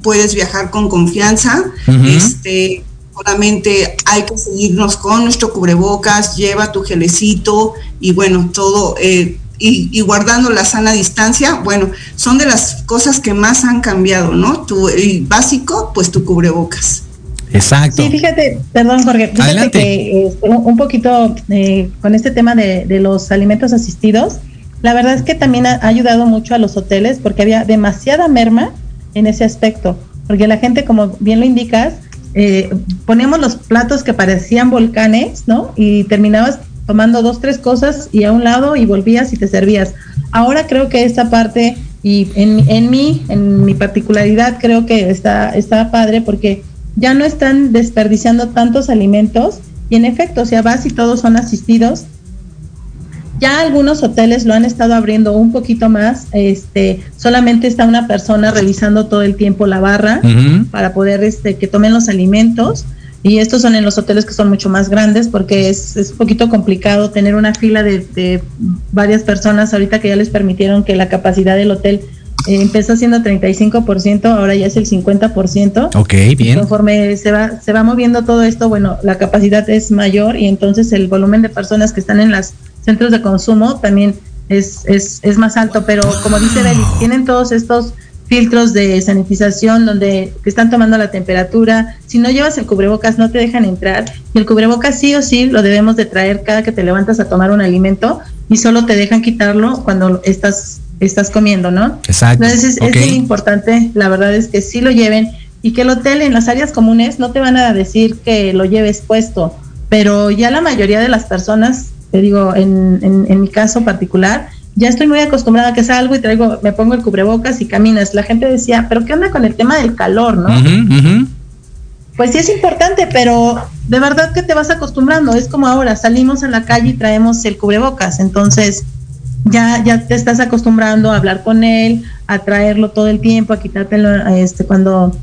puedes viajar con confianza, este, solamente hay que seguirnos con nuestro cubrebocas, lleva tu gelecito y bueno, todo, eh, y, guardando la sana distancia, bueno, son de las cosas que más han cambiado, ¿no? Tu básico, pues tu cubrebocas. Exacto. Sí, fíjate, perdón Jorge, fíjate que este, un poquito eh, con este tema de, de, los alimentos asistidos, la verdad es que también ha ayudado mucho a los hoteles porque había demasiada merma en ese aspecto, porque la gente, como bien lo indicas, eh, poníamos los platos que parecían volcanes, ¿no? Y terminabas tomando dos, tres cosas y a un lado y volvías y te servías. Ahora creo que esta parte, y en, en mí, en mi particularidad, creo que está, está padre porque ya no están desperdiciando tantos alimentos y en efecto, o sea, vas y todos son asistidos ya algunos hoteles lo han estado abriendo un poquito más. Este, solamente está una persona revisando todo el tiempo la barra para poder este, que tomen los alimentos. Y estos son en los hoteles que son mucho más grandes porque es, es un poquito complicado tener una fila de, varias personas ahorita que ya les permitieron que la capacidad del hotel empezó siendo 35%, ahora ya es el 50%. Ok, bien. conforme se va, se va moviendo todo esto, bueno, la capacidad es mayor y entonces el volumen de personas que están en las centros de consumo también es, es, es más alto, pero como dice Beli, tienen todos estos filtros de sanitización donde te están tomando la temperatura. Si no llevas el cubrebocas no te dejan entrar y el cubrebocas sí o sí lo debemos de traer cada que te levantas a tomar un alimento y solo te dejan quitarlo cuando estás estás comiendo, ¿no? Exacto. Entonces es, muy importante, la verdad es que sí lo lleven y que el hotel en las áreas comunes no te van a decir que lo lleves puesto, pero ya la mayoría de las personas te digo, en, en, mi caso particular, ya estoy muy acostumbrada a que salgo y traigo, me pongo el cubrebocas y caminas. La gente decía, pero ¿qué onda con el tema del calor, no? Pues sí es importante, pero de verdad que te vas acostumbrando. Es como ahora, salimos a la calle y traemos el cubrebocas. Entonces, ya, ya te estás acostumbrando a hablar con él, a traerlo todo el tiempo, a quitártelo este, cuando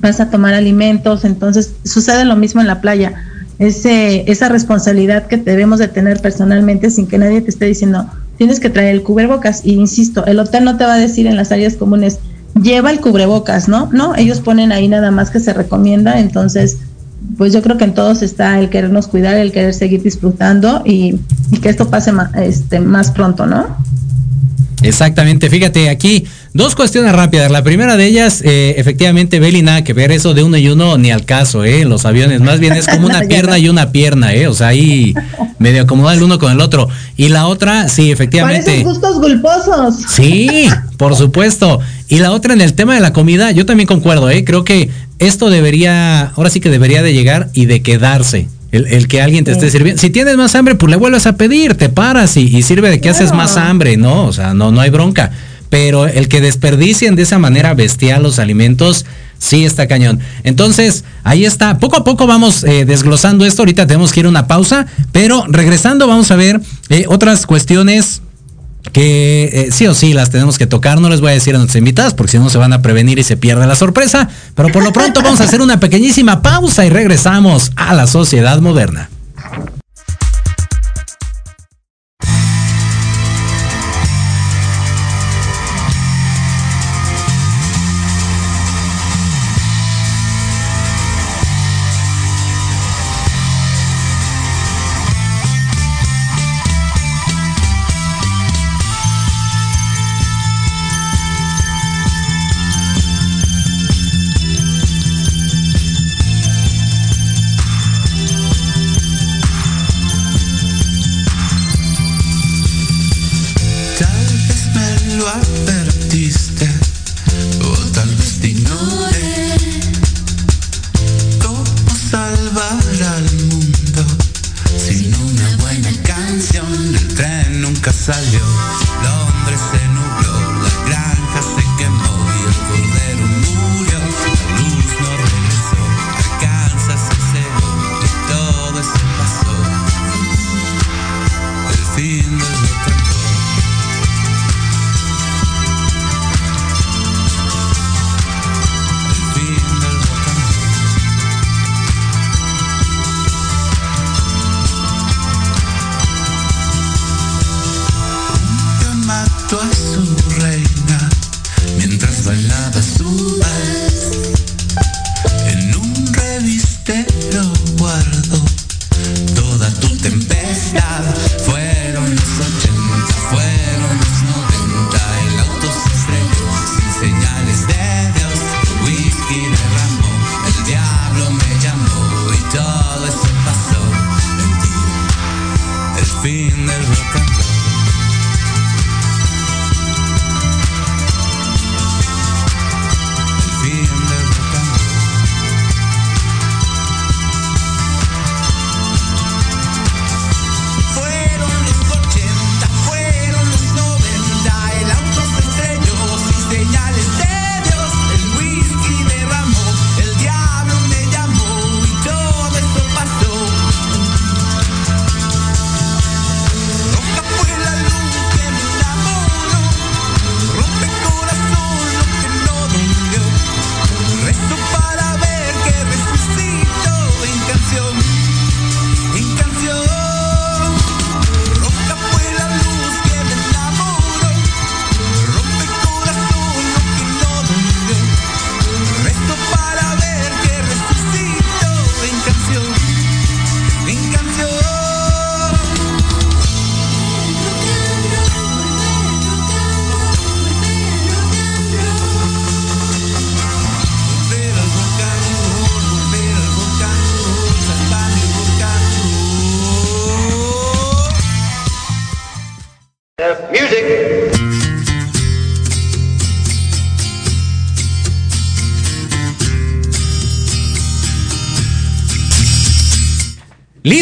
vas a tomar alimentos. Entonces, sucede lo mismo en la playa ese, esa responsabilidad que debemos de tener personalmente sin que nadie te esté diciendo, tienes que traer el cubrebocas. Y insisto, el hotel no te va a decir en las áreas comunes, lleva el cubrebocas, ¿no? No, ellos ponen ahí nada más que se recomienda, entonces, pues yo creo que en todos está el querernos cuidar, el querer seguir disfrutando y, que esto pase más, este, más pronto, ¿no? Exactamente, fíjate aquí dos cuestiones rápidas. La primera de ellas, eh, efectivamente, Beli, nada que ver eso de uno y uno ni al caso, ¿eh? Los aviones, más bien es como una pierna y una pierna, ¿eh? O sea, ahí medio acomodar el uno con el otro. Y la otra, sí, efectivamente. gustos gulposos. Sí, por supuesto. Y la otra en el tema de la comida, yo también concuerdo, ¿eh? creo que esto debería, ahora sí que debería de llegar y de quedarse. El, que alguien te esté sirviendo. Si tienes más hambre, pues le vuelves a pedir, te paras y, sirve de que haces más hambre, ¿no? O sea, no, no hay bronca. Pero el que desperdicien de esa manera bestial los alimentos, sí está cañón. Entonces, ahí está. Poco a poco vamos eh, desglosando esto. Ahorita tenemos que ir a una pausa, pero regresando vamos a ver eh, otras cuestiones que eh, sí o sí las tenemos que tocar. No les voy a decir a nuestros invitados porque si no se van a prevenir y se pierde la sorpresa. Pero por lo pronto vamos a hacer una pequeñísima pausa y regresamos a la sociedad moderna. del tren nunca salió, Londres se nubló.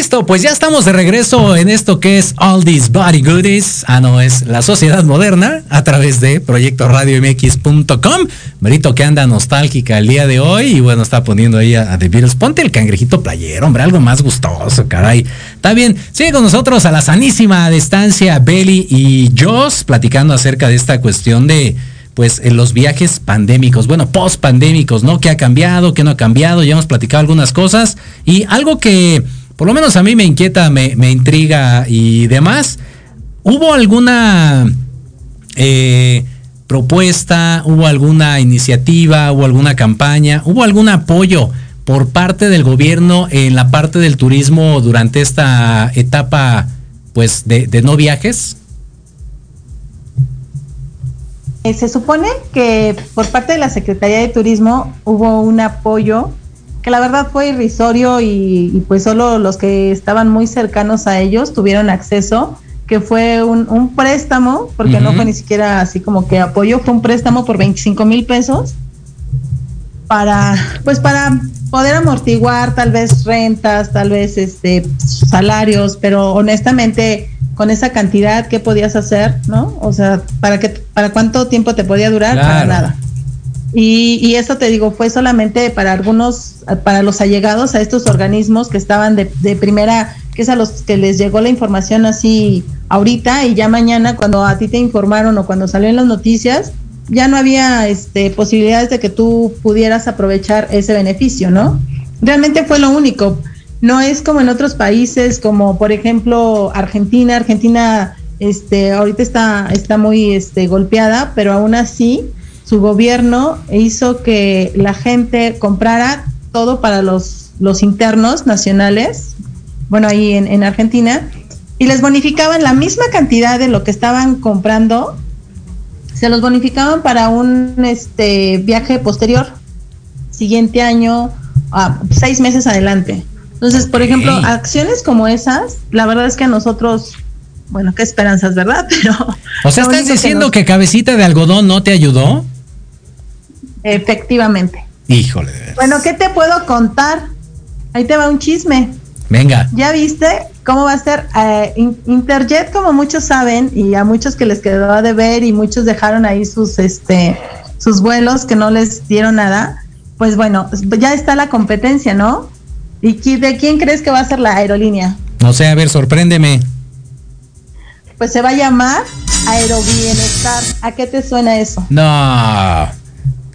Pues ya estamos de regreso en esto que es All These Body Goodies. Ah, no, es la sociedad moderna a través de proyecto radio mx.com. Merito que anda nostálgica el día de hoy y bueno, está poniendo ahí a, The Beatles. Ponte el cangrejito playero, hombre, algo más gustoso, caray. Está bien, sigue con nosotros a la sanísima distancia Belly y Joss platicando acerca de esta cuestión de pues en los viajes pandémicos, bueno, post pandémicos, ¿no? ¿Qué ha cambiado? ¿Qué no ha cambiado? Ya hemos platicado algunas cosas y algo que por lo menos a mí me inquieta, me, intriga y demás. ¿Hubo alguna eh, propuesta, hubo alguna iniciativa, hubo alguna campaña, hubo algún apoyo por parte del gobierno en la parte del turismo durante esta etapa pues de, de no viajes? Eh, se supone que por parte de la Secretaría de Turismo hubo un apoyo que la verdad fue irrisorio y, pues solo los que estaban muy cercanos a ellos tuvieron acceso que fue un, un préstamo, porque no fue ni siquiera así como que apoyo, fue un préstamo por 25 mil pesos para, pues para poder amortiguar tal vez rentas, tal vez este salarios, pero honestamente con esa cantidad qué podías hacer, ¿no? O sea, para qué, para cuánto tiempo te podía durar, para nada. Y, y eso te digo, fue solamente para algunos, para los allegados a estos organismos que estaban de, de primera, que es a los que les llegó la información así ahorita y ya mañana cuando a ti te informaron o cuando salió en las noticias, ya no había este, posibilidades de que tú pudieras aprovechar ese beneficio, ¿no? Realmente fue lo único. No es como en otros países, como por ejemplo Argentina. Argentina, este, ahorita está, está muy este, golpeada, pero aún así su gobierno hizo que la gente comprara todo para los, los internos nacionales, bueno, ahí en, en Argentina, y les bonificaban la misma cantidad de lo que estaban comprando, se los bonificaban para un este viaje posterior, siguiente año, a seis meses adelante. Entonces, por ejemplo, acciones como esas, la verdad es que a nosotros, bueno, qué esperanzas, ¿verdad? Pero O sea, ¿estás diciendo nos- que cabecita de algodón no te ayudó? Efectivamente. Híjole. Bueno, ¿qué te puedo contar? Ahí te va un chisme. Venga. ¿Ya viste cómo va a ser eh, In- Interjet, como muchos saben, y a muchos que les quedó de ver y muchos dejaron ahí sus este sus vuelos que no les dieron nada? Pues bueno, ya está la competencia, ¿no? ¿Y de quién crees que va a ser la aerolínea? No sé, a ver, sorpréndeme. Pues se va a llamar Aerobienestar. ¿A qué te suena eso? No.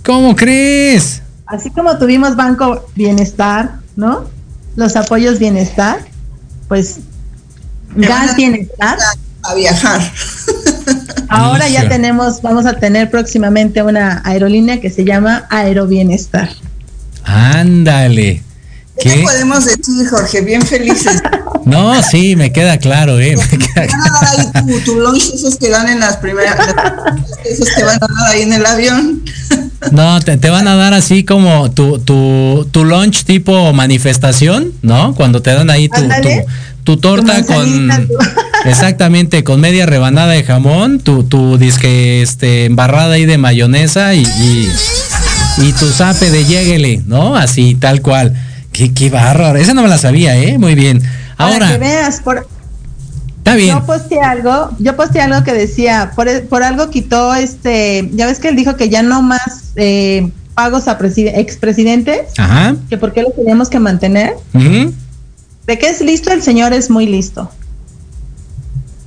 ¿Cómo crees? Así como tuvimos Banco Bienestar, ¿no? Los apoyos Bienestar, pues Gas Bienestar. A viajar. Ahora ya tenemos, vamos a tener próximamente una aerolínea que se llama Aerobinestar. Ándale. ¿Qué ¿Qué? podemos decir, Jorge? Bien felices. No, sí, me queda claro, ¿eh? Me queda- Van a dar ahí tu, tu lunch, esos que dan en las primeras, esos que van a dar ahí en el avión. No, te, te van a dar así como tu, tu, tu lunch tipo manifestación, ¿no? Cuando te dan ahí tu, tu, tu torta con... Exactamente, con media rebanada de jamón, tu, tu disque este, embarrada ahí de mayonesa y, y, y tu zape de lléguele, ¿no? Así, tal cual. Qué, qué bárbaro. Esa no me la sabía, ¿eh? Muy bien. Para que Ahora, veas, por, está bien. yo posteé algo, yo posteé algo que decía, por, por algo quitó este, ya ves que él dijo que ya no más eh, pagos a preside- expresidentes, Ajá. que por qué los teníamos que mantener. De que es listo, el señor es muy listo.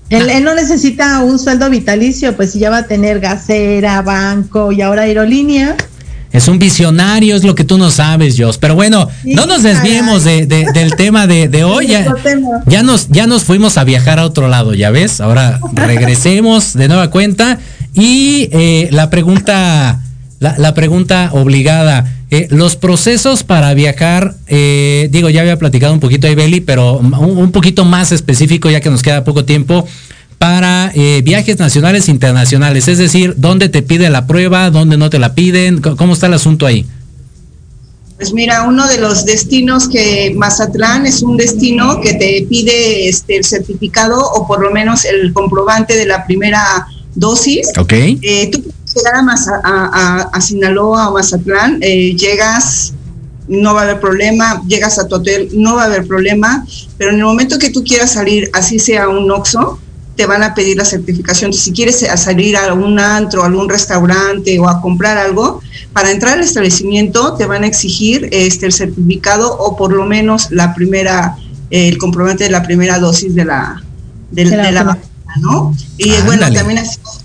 Él, él no necesita un sueldo vitalicio, pues si ya va a tener gasera, banco y ahora aerolínea. Es un visionario, es lo que tú no sabes, Jos. Pero bueno, Sí, no nos desviemos de, de- del tema de, de hoy. Ya, nos, ya nos fuimos a viajar a otro lado, ya ves. Ahora regresemos de nueva cuenta. Y eh, la pregunta, la, la pregunta obligada. eh, los procesos para viajar, eh, digo, ya había platicado un poquito ahí, Beli, pero un, un poquito más específico, ya que nos queda poco tiempo, para eh, viajes nacionales e internacionales. Es decir, ¿dónde te pide la prueba? ¿Dónde no te la piden? ¿Cómo está el asunto ahí? Pues mira, uno de los destinos que Mazatlán es un destino que te pide este, el certificado o por lo menos el comprobante de la primera dosis. Ok. Eh, tú puedes llegar a, Maza- a, a- a Sinaloa o Mazatlán, eh, llegas, no va a haber problema, llegas a tu hotel, no va a haber problema, pero en el momento que tú quieras salir, así sea un Oxxo, te van a pedir la certificación. Si quieres a salir a un antro, a algún restaurante o a comprar algo, para entrar al establecimiento te van a exigir este, el certificado o por lo menos la primera, eh, el comprobante de la primera dosis de la, del- De la de la vacuna. ¿no? Y eh, bueno, también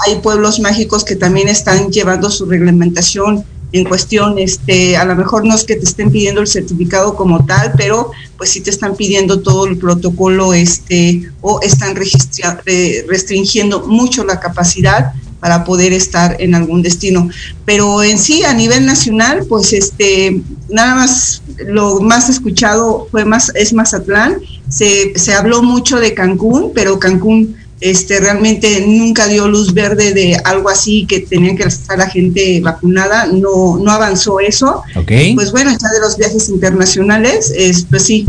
hay pueblos mágicos que también están llevando su reglamentación en cuestión, este, a lo mejor no es que te estén pidiendo el certificado como tal, pero pues sí te están pidiendo todo el protocolo, este, o están restringiendo mucho la capacidad para poder estar en algún destino. Pero en sí, a nivel nacional, pues este, nada más, lo más escuchado fue más, es Mazatlán. Se, se habló mucho de Cancún, pero Cancún este, realmente nunca dio luz verde de algo así que tenía que estar la gente vacunada, no, no avanzó eso. Ok. Pues bueno, ya de los viajes internacionales, es, pues sí,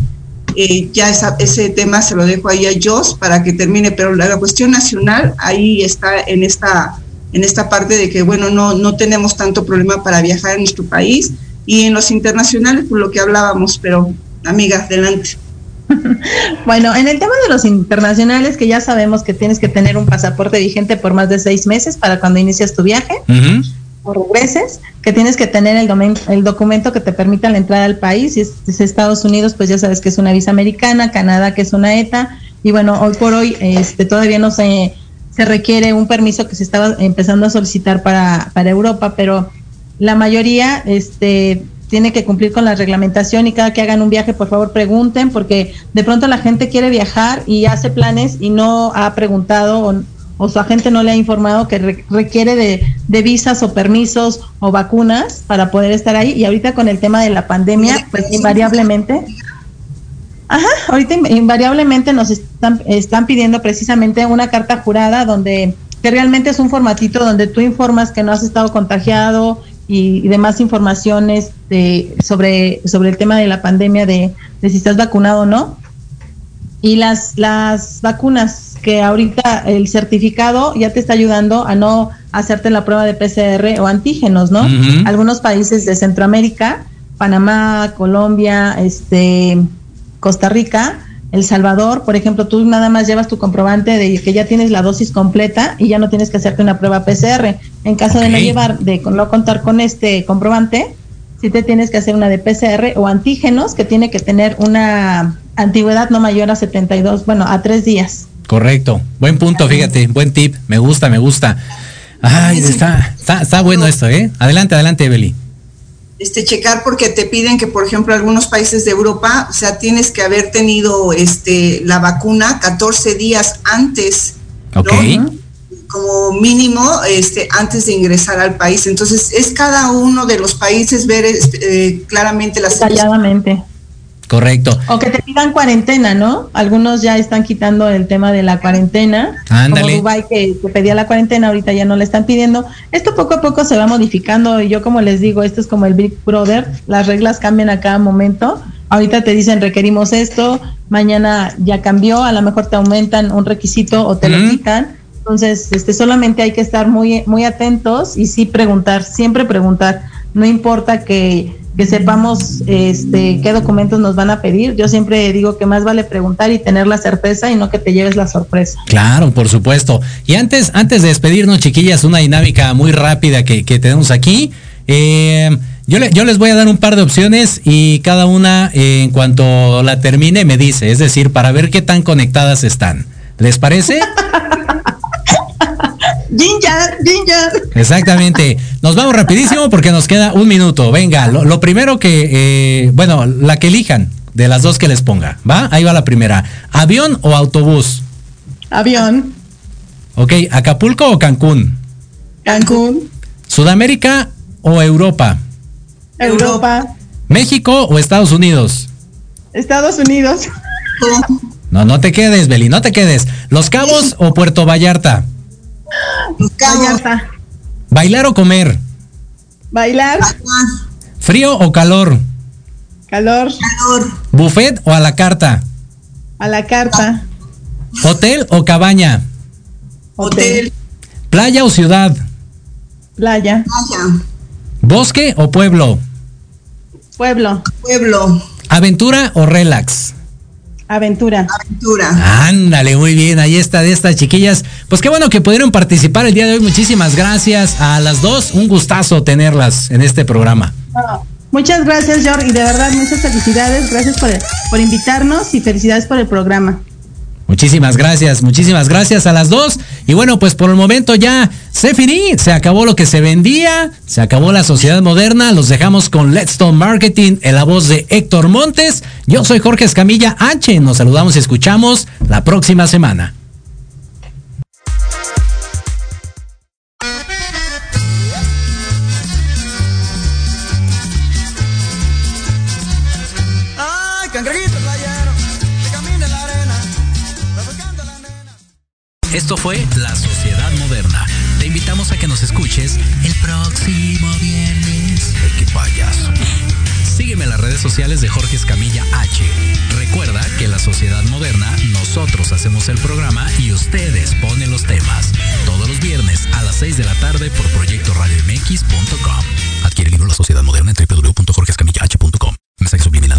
eh, ya ese tema se lo dejo ahí a Joss para que termine, pero la, cuestión nacional ahí está en esta, en esta parte de que, bueno, no, no tenemos tanto problema para viajar en nuestro país y en los internacionales, por lo que hablábamos, pero amiga, adelante. Bueno, en el tema de los internacionales, que ya sabemos que tienes que tener un pasaporte vigente por más de seis meses para cuando inicias tu viaje o regreses, que tienes que tener el, el documento que te permita la entrada al país. Si es, Estados Unidos, pues ya sabes que es una visa americana, Canadá, que es una ETA. Y bueno, hoy por hoy este, todavía no se, se requiere un permiso que se estaba empezando a solicitar para, para Europa, pero la mayoría este, tiene que cumplir con la reglamentación y cada que hagan un viaje, por favor, pregunten, porque de pronto la gente quiere viajar y hace planes y no ha preguntado o, su agente no le ha informado que requiere de, visas o permisos o vacunas para poder estar ahí. Y ahorita con el tema de la pandemia, pues invariablemente, ajá, ahorita invariablemente nos están, están pidiendo precisamente una carta jurada donde que realmente es un formatito donde tú informas que no has estado contagiado, y, demás informaciones de, sobre, sobre el tema de la pandemia de, si estás vacunado o no. Y las, las vacunas, que ahorita el certificado ya te está ayudando a no hacerte la prueba de PCR o antígenos, ¿no? Algunos países de Centroamérica, Panamá, Colombia, este, Costa Rica, el Salvador, por ejemplo, tú nada más llevas tu comprobante de que ya tienes la dosis completa y ya no tienes que hacerte una prueba PCR. En caso de no llevar, de no contar con este comprobante, sí te tienes que hacer una de PCR o antígenos que tiene que tener una antigüedad no mayor a 72, bueno, a tres días. Correcto. Buen punto, fíjate, buen tip. Me gusta, me gusta. Ay, está, está, está bueno esto, ¿eh? Adelante, adelante, Evelyn este, checar porque te piden que, por ejemplo, algunos países de Europa, o sea, tienes que haber tenido este, la vacuna 14 días antes, como mínimo, este, antes de ingresar al país. Entonces, es cada uno de los países ver este, claramente las... Detalladamente. Correcto. O que te pidan cuarentena, ¿no? Algunos ya están quitando el tema de la cuarentena. Ándale. Como Dubai que, pedía la cuarentena, ahorita ya no le están pidiendo. Esto poco a poco se va modificando y yo como les digo, esto es como el Big Brother, las reglas cambian a cada momento. Ahorita te dicen requerimos esto, mañana ya cambió, a lo mejor te aumentan un requisito o te lo quitan. Entonces, este solamente hay que estar muy muy atentos y sí preguntar, siempre preguntar. No importa que que sepamos este, qué documentos nos van a pedir. Yo siempre digo que más vale preguntar y tener la certeza y no que te lleves la sorpresa. Claro, por supuesto. Y antes, antes de despedirnos, chiquillas, una dinámica muy rápida que, tenemos aquí. Eh, yo, yo les voy a dar un par de opciones y cada una eh, en cuanto la termine me dice, es decir, para ver qué tan conectadas están. ¿Les parece? Ginger, Ginger. Exactamente. Nos vamos rapidísimo porque nos queda un minuto. Venga, lo, primero que, eh, bueno, la que elijan de las dos que les ponga. ¿Va? Ahí va la primera. ¿Avión o autobús? Avión. Ok, ¿Acapulco o Cancún? Cancún. ¿Sudamérica o Europa? Europa. ¿México o Estados Unidos? Estados Unidos. No, no te quedes, Beli, no te quedes. ¿Los Cabos o Puerto Vallarta? ¿Bailar o comer? Bailar. ¿Frío o calor? Calor. ¿Buffet o a la carta? A la carta. ¿Hotel o cabaña? Hotel. ¿Playa o ciudad? Playa. ¿Bosque o pueblo? Pueblo. Pueblo. ¿Aventura o relax? Aventura. Aventura. Ándale, muy bien, ahí está de estas chiquillas. Pues qué bueno que pudieron participar el día de hoy. Muchísimas gracias a las dos. Un gustazo tenerlas en este programa. muchas gracias, George, y de verdad muchas felicidades. Gracias por, por invitarnos y felicidades por el programa. Muchísimas gracias, muchísimas gracias a las dos. Y bueno, pues por el momento ya se finí, se acabó lo que se vendía, se acabó la sociedad moderna. Los dejamos con Let's Marketing en la voz de Héctor Montes. Yo soy Jorge Escamilla H. Nos saludamos y escuchamos la próxima semana. Esto fue La Sociedad Moderna. Te invitamos a que nos escuches el próximo viernes. qué payaso. Sígueme en las redes sociales de Jorge Escamilla H. Recuerda que en la sociedad moderna nosotros hacemos el programa y ustedes ponen los temas. Todos los viernes a las 6 de la tarde por Proyecto Radio MX.com. Adquiere el libro La Sociedad Moderna en www.jorgescamillah.com. Mensaje patrocinado.